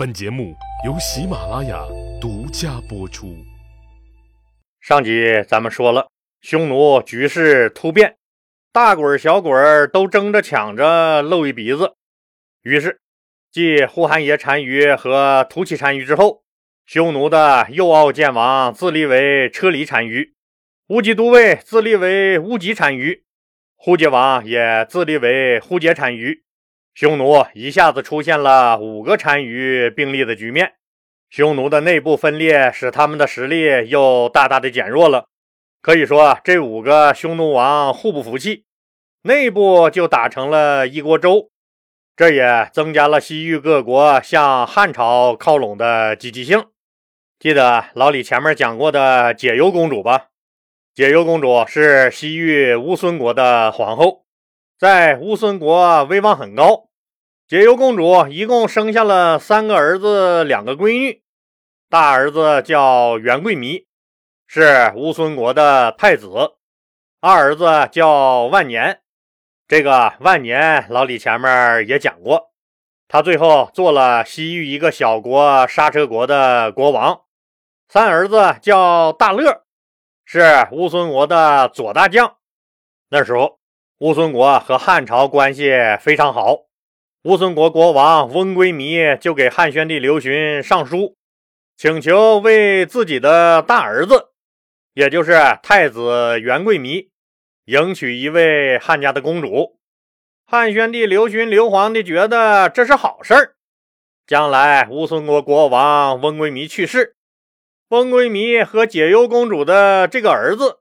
本节目由喜马拉雅独家播出。上集咱们说了，匈奴局势突变，大鬼儿小鬼儿都争着抢着露一鼻子。于是，继呼韩邪单于和突骑单于之后，匈奴的右奥剑王自立为车离单于，乌吉都尉自立为乌吉单于，呼杰王也自立为呼杰单于。匈奴一下子出现了五个单于并立的局面，匈奴的内部分裂使他们的实力又大大的减弱了。可以说，这五个匈奴王互不服气，内部就打成了一锅粥。这也增加了西域各国向汉朝靠拢的积极性。记得老李前面讲过的解忧公主吧？解忧公主是西域乌孙国的皇后。在乌孙国威望很高，解忧公主一共生下了三个儿子，两个闺女。大儿子叫元贵弥，是乌孙国的太子；二儿子叫万年，这个万年老李前面也讲过，他最后做了西域一个小国刹车国的国王。三儿子叫大乐，是乌孙国的左大将。那时候。乌孙国和汉朝关系非常好，乌孙国国王翁归靡就给汉宣帝刘询上书，请求为自己的大儿子，也就是太子元贵弥，迎娶一位汉家的公主。汉宣帝刘询刘皇帝觉得这是好事儿，将来乌孙国国王翁归弥去世，翁归弥和解忧公主的这个儿子。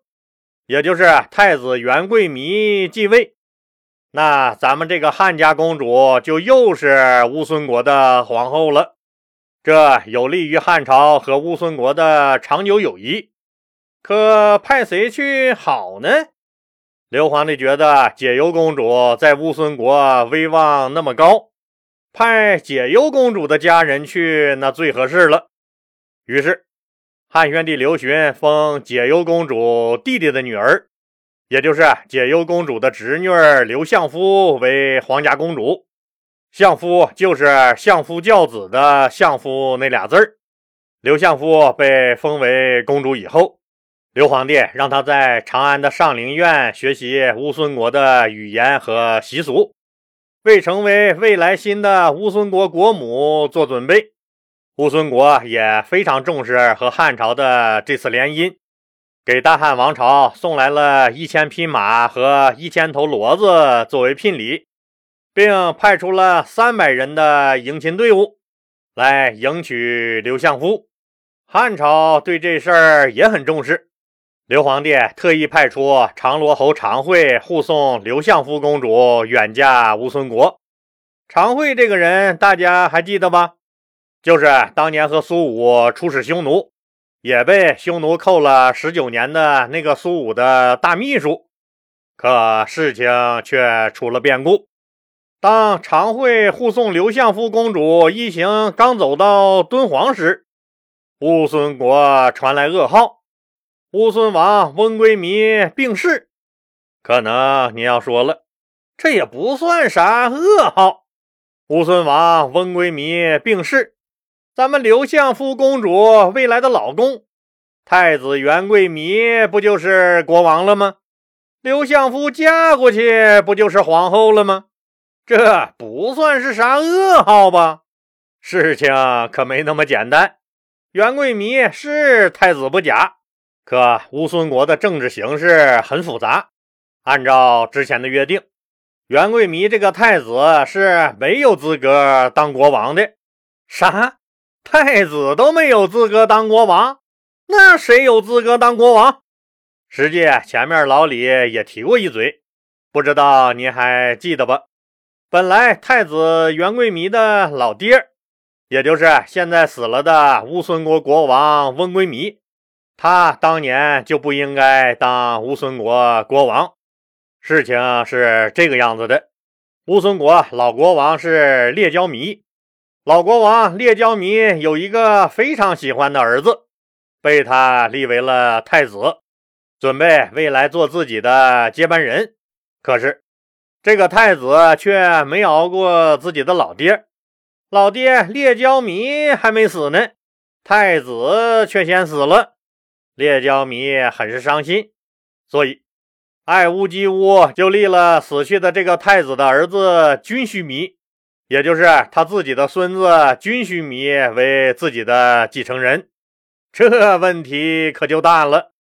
也就是太子元贵弥继位，那咱们这个汉家公主就又是乌孙国的皇后了。这有利于汉朝和乌孙国的长久友谊。可派谁去好呢？刘皇帝觉得解忧公主在乌孙国威望那么高，派解忧公主的家人去那最合适了。于是。汉宣帝刘询封解忧公主弟弟的女儿，也就是解忧公主的侄女刘相夫为皇家公主。相夫就是相夫教子的相夫那俩字儿。刘相夫被封为公主以后，刘皇帝让她在长安的上林苑学习乌孙国的语言和习俗，为成为未来新的乌孙国国母做准备。乌孙国也非常重视和汉朝的这次联姻，给大汉王朝送来了一千匹马和一千头骡子作为聘礼，并派出了三百人的迎亲队伍来迎娶刘相夫。汉朝对这事儿也很重视，刘皇帝特意派出长罗侯常惠护送刘相夫公主远嫁乌孙国。常惠这个人，大家还记得吧？就是当年和苏武出使匈奴，也被匈奴扣了十九年的那个苏武的大秘书，可事情却出了变故。当常惠护送刘相夫公主一行刚走到敦煌时，乌孙国传来噩耗：乌孙王翁归靡病逝。可能你要说了，这也不算啥噩耗。乌孙王翁归靡病逝。咱们刘相夫公主未来的老公太子元贵弥不就是国王了吗？刘相夫嫁过去不就是皇后了吗？这不算是啥噩耗吧？事情可没那么简单。元贵弥是太子不假，可乌孙国的政治形势很复杂。按照之前的约定，元贵弥这个太子是没有资格当国王的。啥？太子都没有资格当国王，那谁有资格当国王？实际前面老李也提过一嘴，不知道您还记得不？本来太子元贵弥的老爹，也就是现在死了的乌孙国国王翁归弥，他当年就不应该当乌孙国国王。事情是这个样子的：乌孙国老国王是列交弥。老国王列交弥有一个非常喜欢的儿子，被他立为了太子，准备未来做自己的接班人。可是这个太子却没熬过自己的老爹，老爹列焦弥还没死呢，太子却先死了。列焦弥很是伤心，所以爱屋及乌就立了死去的这个太子的儿子军须弥，也就是他自己的孙子军须弥为自己的继承人。这问题可就大了。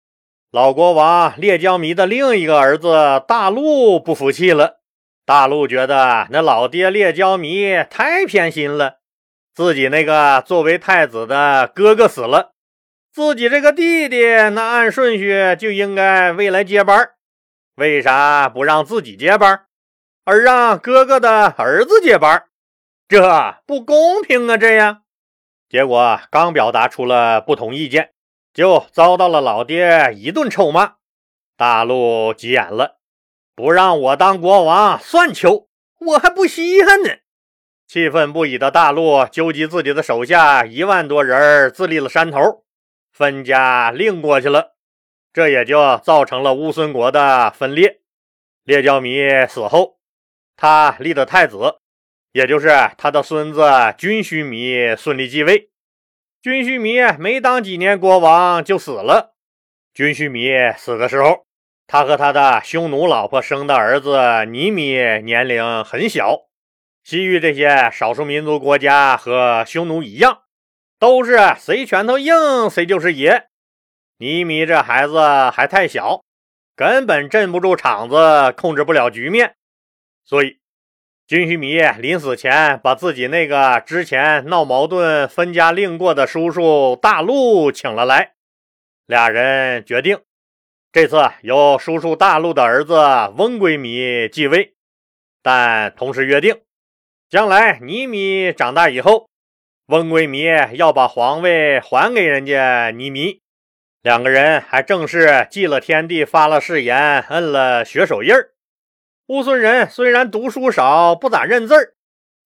老国王列焦弥的另一个儿子大陆不服气了。大陆觉得那老爹列焦弥太偏心了，自己那个作为太子的哥哥死了，自己这个弟弟那按顺序就应该未来接班，为啥不让自己接班，而让哥哥的儿子接班？这不公平啊！这样，结果刚表达出了不同意见，就遭到了老爹一顿臭骂。大陆急眼了。不让我当国王算球，我还不稀罕呢！气愤不已的大陆纠集自己的手下一万多人，自立了山头，分家另过去了。这也就造成了乌孙国的分裂。列焦弥死后，他立的太子，也就是他的孙子军须弥顺利继位。军须弥没当几年国王就死了。军须弥死的时候。他和他的匈奴老婆生的儿子尼米年龄很小。西域这些少数民族国家和匈奴一样，都是谁拳头硬谁就是爷。尼米这孩子还太小，根本镇不住场子，控制不了局面。所以，军须弥临死前把自己那个之前闹矛盾分家另过的叔叔大陆请了来，俩人决定。这次由叔叔大陆的儿子翁归弥继位，但同时约定，将来尼米长大以后，翁归弥要把皇位还给人家尼米。两个人还正式祭了天地，发了誓言，摁了血手印儿。乌孙人虽然读书少，不咋认字儿，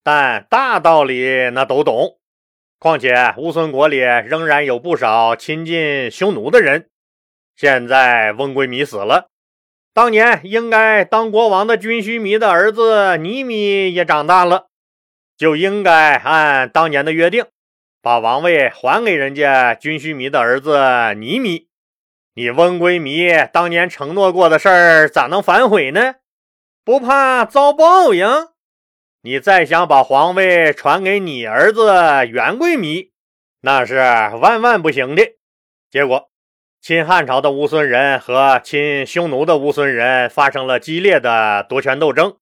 但大道理那都懂。况且乌孙国里仍然有不少亲近匈奴的人。现在翁归米死了，当年应该当国王的军须弥的儿子尼米也长大了，就应该按当年的约定，把王位还给人家军须弥的儿子尼米。你翁归米当年承诺过的事儿，咋能反悔呢？不怕遭报应？你再想把皇位传给你儿子元贵米，那是万万不行的。结果。亲汉朝的乌孙人和亲匈奴的乌孙人发生了激烈的夺权斗争。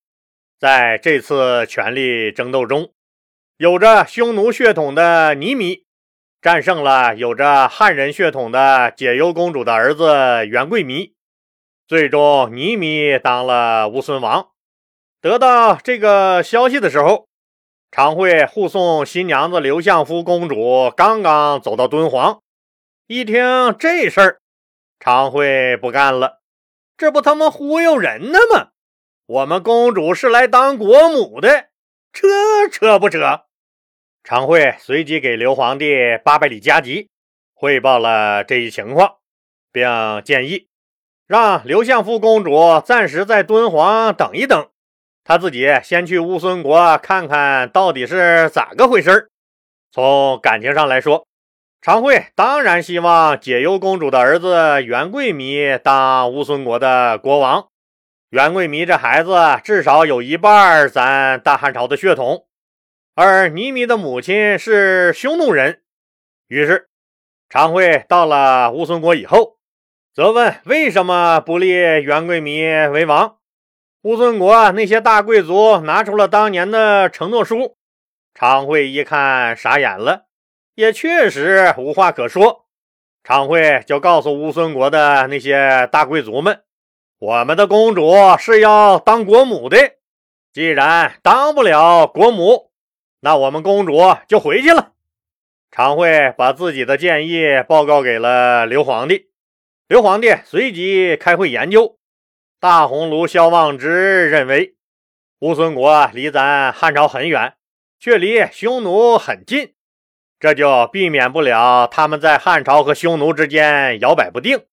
在这次权力争斗中，有着匈奴血统的尼米战胜了有着汉人血统的解忧公主的儿子元贵弥。最终，尼米当了乌孙王。得到这个消息的时候，常惠护送新娘子刘相夫公主刚刚走到敦煌。一听这事儿，常惠不干了，这不他妈忽悠人呢吗？我们公主是来当国母的，扯扯不扯？常惠随即给刘皇帝八百里加急汇报了这一情况，并建议让刘相夫公主暂时在敦煌等一等，他自己先去乌孙国看看到底是咋个回事从感情上来说。常惠当然希望解忧公主的儿子元贵弥当乌孙国的国王。元贵弥这孩子至少有一半咱大汉朝的血统，而尼米的母亲是匈奴人。于是，常惠到了乌孙国以后，责问为什么不立元贵弥为王。乌孙国那些大贵族拿出了当年的承诺书，常惠一看傻眼了。也确实无话可说，常惠就告诉乌孙国的那些大贵族们：“我们的公主是要当国母的，既然当不了国母，那我们公主就回去了。”常惠把自己的建议报告给了刘皇帝，刘皇帝随即开会研究。大鸿胪萧望之认为，乌孙国离咱汉朝很远，却离匈奴很近。这就避免不了他们在汉朝和匈奴之间摇摆不定，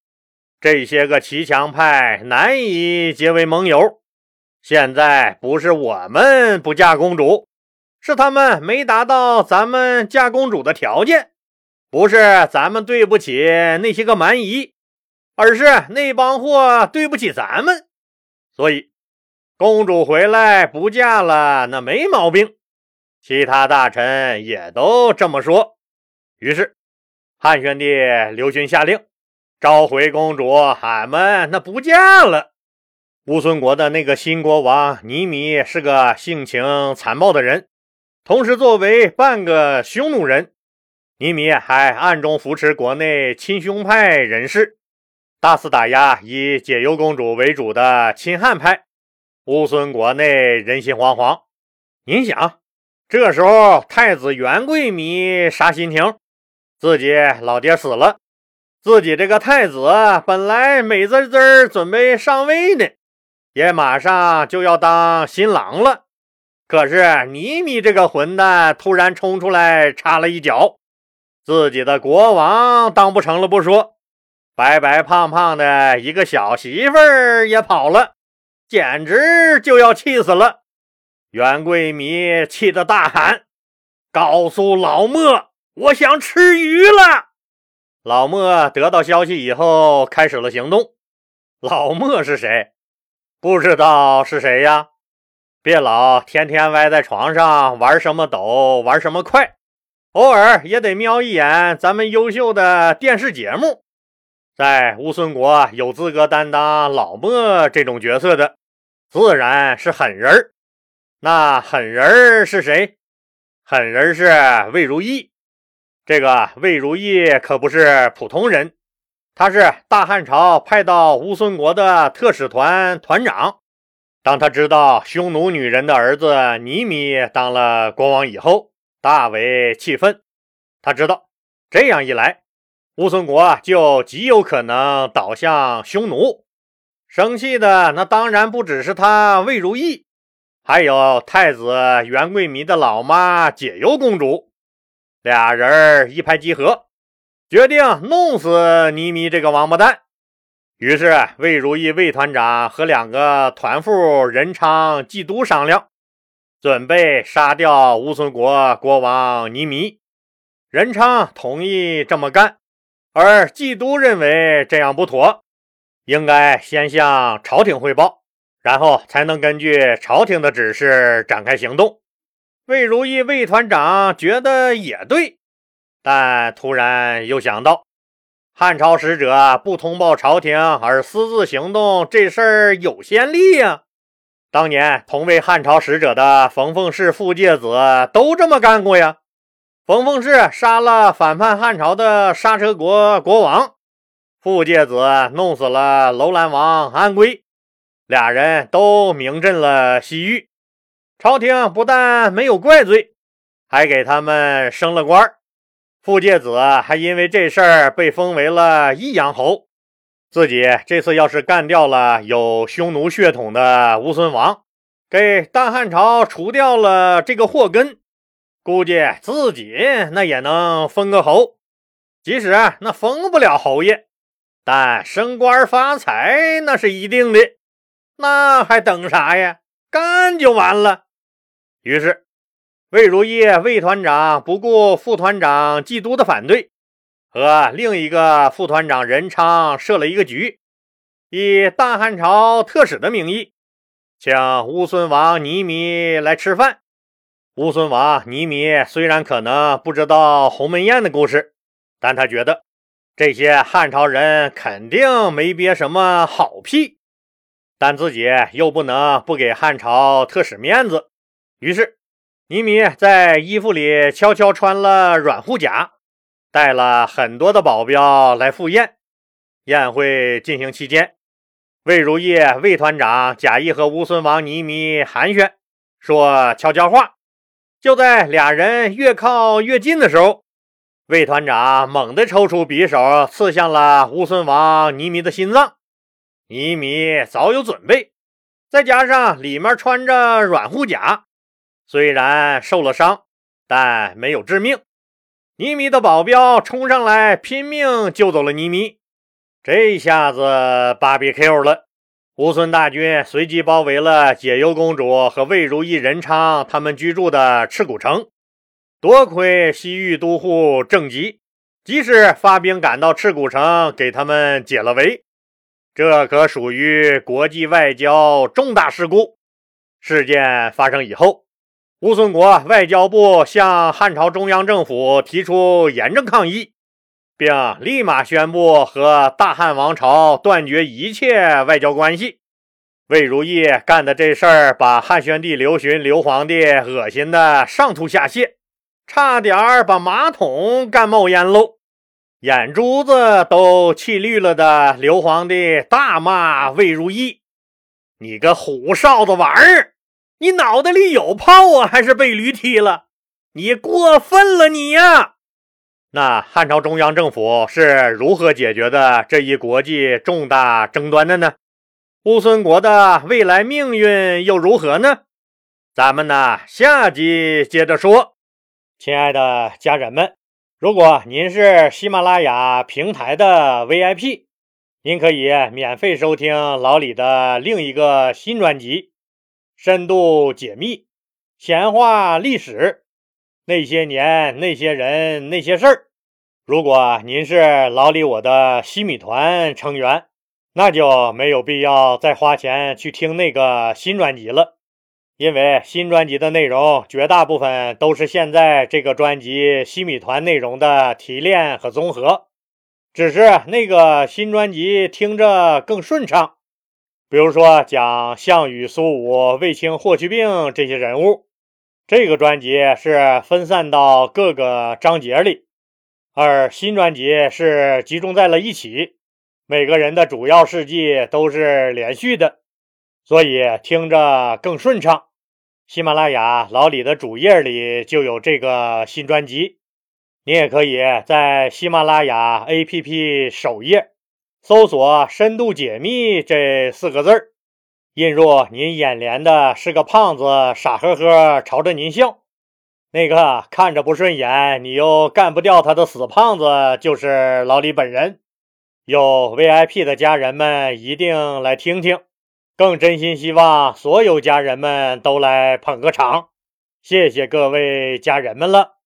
这些个骑墙派难以结为盟友。现在不是我们不嫁公主，是他们没达到咱们嫁公主的条件，不是咱们对不起那些个蛮夷，而是那帮货对不起咱们。所以，公主回来不嫁了，那没毛病。其他大臣也都这么说。于是，汉宣帝刘询下令召回公主，俺们那不嫁了。乌孙国的那个新国王尼米是个性情残暴的人，同时作为半个匈奴人，尼米还暗中扶持国内亲匈派人士，大肆打压以解忧公主为主的亲汉派。乌孙国内人心惶惶。您想，这时候太子元贵迷啥心情？自己老爹死了，自己这个太子本来美滋滋准备上位呢。也马上就要当新郎了，可是尼米这个混蛋突然冲出来插了一脚，自己的国王当不成了不说，白白胖胖的一个小媳妇儿也跑了，简直就要气死了。袁贵弥气得大喊：“告诉老莫，我想吃鱼了！”老莫得到消息以后，开始了行动。老莫是谁？不知道是谁呀？别老天天歪在床上玩什么抖，玩什么快，偶尔也得瞄一眼咱们优秀的电视节目。在乌孙国有资格担当老莫这种角色的，自然是狠人儿那狠人儿是谁？狠人是魏如意。这个魏如意可不是普通人。他是大汉朝派到乌孙国的特使团团长。当他知道匈奴女人的儿子尼米当了国王以后，大为气愤。他知道这样一来，乌孙国就极有可能倒向匈奴。生气的那当然不只是他魏如意，还有太子元贵弥的老妈解忧公主。俩人一拍即合。决定弄死倪米这个王八蛋。于是魏如意魏团长和两个团副任昌、季都商量，准备杀掉乌孙国国王倪米。任昌同意这么干，而季都认为这样不妥，应该先向朝廷汇报，然后才能根据朝廷的指示展开行动。魏如意魏团长觉得也对。但突然又想到，汉朝使者不通报朝廷而私自行动这事儿有先例呀。当年同为汉朝使者的冯凤氏、傅介子都这么干过呀。冯凤氏杀了反叛汉朝的刹车国国王，傅介子弄死了楼兰王安归，俩人都名震了西域。朝廷不但没有怪罪，还给他们升了官。傅介子还因为这事儿被封为了益阳侯。自己这次要是干掉了有匈奴血统的乌孙王，给大汉朝除掉了这个祸根，估计自己那也能封个侯。即使那封不了侯爷，但升官发财那是一定的。那还等啥呀？干就完了。于是。魏如意魏团长不顾副团长季都的反对，和另一个副团长任昌设了一个局，以大汉朝特使的名义，请乌孙王尼米来吃饭。乌孙王尼米虽然可能不知道鸿门宴的故事，但他觉得这些汉朝人肯定没憋什么好屁，但自己又不能不给汉朝特使面子，于是。尼米在衣服里悄悄穿了软护甲，带了很多的保镖来赴宴。宴会进行期间，魏如意魏团长假意和乌孙王尼米寒暄，说悄悄话。就在俩人越靠越近的时候，魏团长猛地抽出匕首，刺向了乌孙王尼米的心脏。尼米早有准备，再加上里面穿着软护甲。虽然受了伤，但没有致命。尼米的保镖冲上来，拼命救走了尼米。这下子芭比 Q 了。乌孙大军随即包围了解忧公主和魏如意、任昌他们居住的赤谷城。多亏西域都护郑吉及时发兵赶到赤谷城，给他们解了围。这可属于国际外交重大事故。事件发生以后，乌孙国外交部向汉朝中央政府提出严正抗议。并立马宣布和大汉王朝断绝一切外交关系。魏如意干的这事儿，把汉宣帝刘询、刘皇帝恶心的上吐下泻，差点儿把马桶干冒烟喽，眼珠子都气绿了的刘皇帝大骂魏如意：“你个虎哨子玩意儿，你脑袋里有泡啊，还是被驴踢了？你过分了，你呀！”那汉朝中央政府是如何解决的这一国际重大争端的呢？乌孙国的未来命运又如何呢？咱们呢下集接着说。亲爱的家人们，如果您是喜马拉雅平台的 VIP，您可以免费收听老李的另一个新专辑《深度解密闲话历史》。那些年，那些人，那些事儿。如果您是老李我的西米团成员，那就没有必要再花钱去听那个新专辑了，因为新专辑的内容绝大部分都是现在这个专辑西米团内容的提炼和综合。只是那个新专辑听着更顺畅，比如说讲项羽、苏武、卫青、霍去病这些人物。这个专辑是分散到各个章节里，而新专辑是集中在了一起，每个人的主要事迹都是连续的，所以听着更顺畅。喜马拉雅老李的主页里就有这个新专辑，你也可以在喜马拉雅 APP 首页搜索“深度解密”这四个字儿。映入您眼帘的是个胖子，傻呵呵朝着您笑。那个看着不顺眼，你又干不掉他的死胖子，就是老李本人。有 VIP 的家人们一定来听听，更真心希望所有家人们都来捧个场。谢谢各位家人们了。